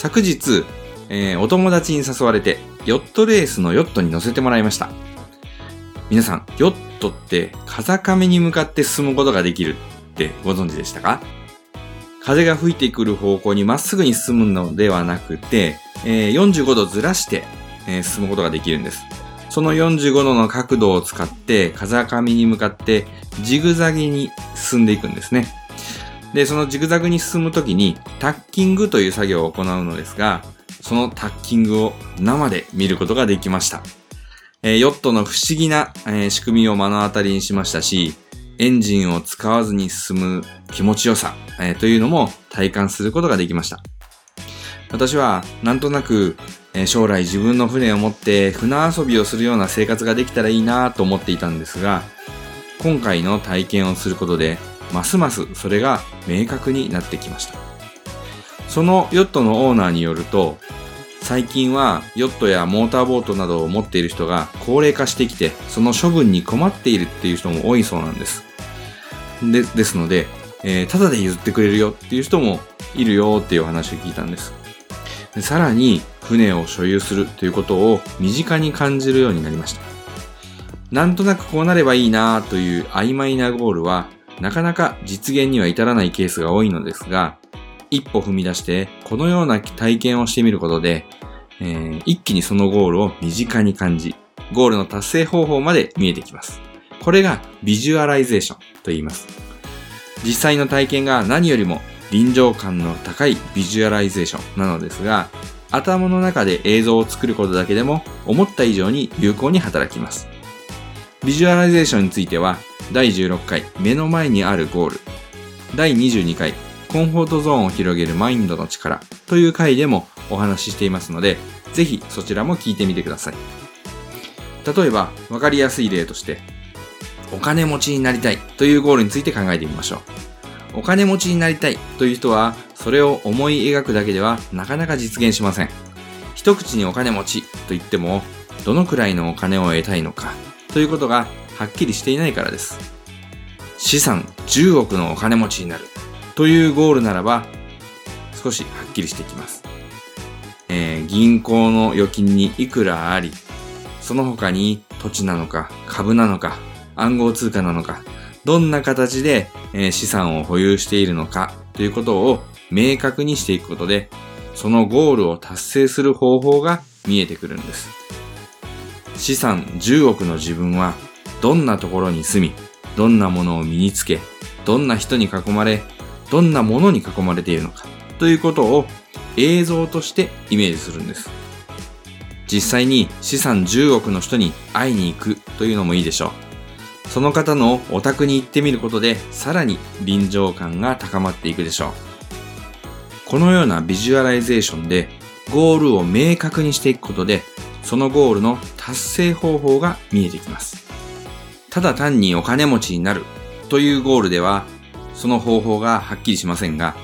昨日、えー、お友達に誘われてヨットレースのヨットに乗せてもらいました。皆さん、ヨットって風上に向かって進むことができるってご存知でしたか？風が吹いてくる方向にまっすぐに進むのではなくて、えー、45度ずらして、えー、進むことができるんです。その45度の角度を使って風上に向かってジグザグに進んでいくんですね。で、そのジグザグに進むときにタッキングという作業を行うのですが、そのタッキングを生で見ることができました。えー、ヨットの不思議な、えー、仕組みを目の当たりにしましたし、エンジンを使わずに進む気持ちよさ、えー、というのも体感することができました。私はなんとなく、え将来自分の船を持って船遊びをするような生活ができたらいいなと思っていたんですが、今回の体験をすることでますますそれが明確になってきました。そのヨットのオーナーによると、最近はヨットやモーターボートなどを持っている人が高齢化してきて、その処分に困っているっていう人も多いそうなんです。で、ですので、えー、ただで譲ってくれるよっていう人もいるよっていう話を聞いたんです。でさらに、船を所有するということを身近に感じるようになりました。なんとなくこうなればいいなという曖昧なゴールはなかなか実現には至らないケースが多いのですが、一歩踏み出してこのような体験をしてみることで、えー、一気にそのゴールを身近に感じ、ゴールの達成方法まで見えてきます。これがビジュアライゼーションと言います。実際の体験が何よりも臨場感の高いビジュアライゼーションなのですが、頭の中で映像を作ることだけでも思った以上に有効に働きます。ビジュアライゼーションについては第16回目の前にあるゴール、第22回コンフォートゾーンを広げるマインドの力という回でもお話ししていますので、ぜひそちらも聞いてみてください。例えば、わかりやすい例として、お金持ちになりたいというゴールについて考えてみましょう。お金持ちになりたいという人は、それを思い描くだけではなかなか実現しません。一口にお金持ちと言っても、どのくらいのお金を得たいのかということがはっきりしていないからです。資産10億のお金持ちになるというゴールならば少しはっきりしてきます。えー、銀行の預金にいくらあり、その他に土地なのか株なのか暗号通貨なのか、どんな形で、え、資産を保有しているのかということを明確にしていくことで、そのゴールを達成する方法が見えてくるんです。資産10億の自分はどんなところに住み、どんなものを身につけ、どんな人に囲まれ、どんなものに囲まれているのか、ということを映像としてイメージするんです。実際に資産10億の人に会いに行くというのもいいでしょう。その方のお宅に行ってみることで、さらに臨場感が高まっていくでしょう。このようなビジュアライゼーションで、ゴールを明確にしていくことで、そのゴールの達成方法が見えてきます。ただ単にお金持ちになるというゴールでは、その方法がはっきりしませんが、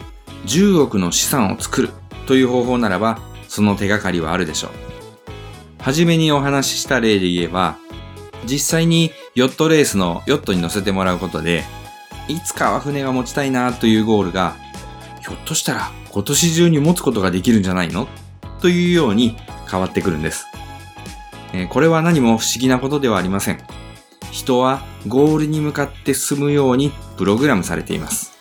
10億の資産を作るという方法ならば、その手がかりはあるでしょう。はじめにお話しした例で言えば、実際にヨットレースのヨットに乗せてもらうことで、いつかは船が持ちたいなというゴールが、ひょっとしたら今年中に持つことができるんじゃないの？というように変わってくるんです。これは何も不思議なことではありません。人はゴールに向かって進むようにプログラムされています。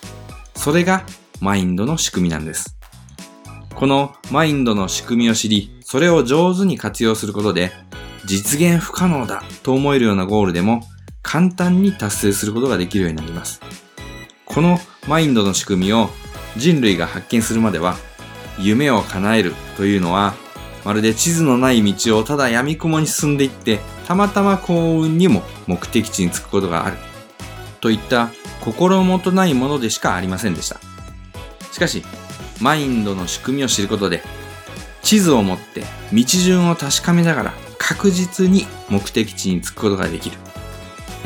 それがマインドの仕組みなんです。このマインドの仕組みを知り、それを上手に活用することで、実現不可能だと思えるようなゴールでも簡単に達成することができるようになります。このマインドの仕組みを人類が発見するまでは、夢を叶えるというのはまるで地図のない道をただ闇雲に進んでいって、たまたま幸運にも目的地に着くことがある。といった心もとないものでしかありませんでした。しかし、マインドの仕組みを知ることで、地図を持って道順を確かめながら確実に目的地に着くことができる。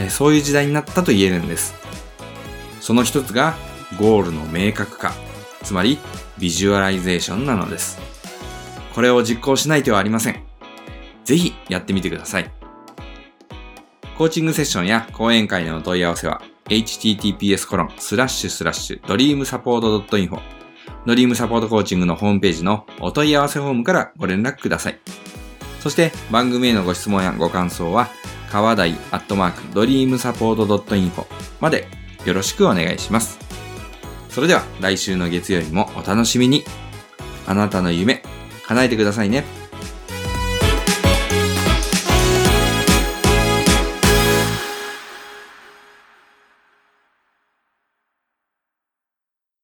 そういう時代になったと言えるんです。その一つがゴールの明確化、つまりビジュアライゼーションなのです。これを実行しない手はありません。ぜひやってみてください。コーチングセッションや講演会での問い合わせは https コロンスラッシュスラッシュドリームサポート .info ドリームサポートコーチングのホームページのお問い合わせフォームからご連絡ください。そして番組へのご質問やご感想は川台アットマークドリームサポート .info までよろしくお願いします。それでは来週の月曜日もお楽しみに。あなたの夢、叶えてくださいね。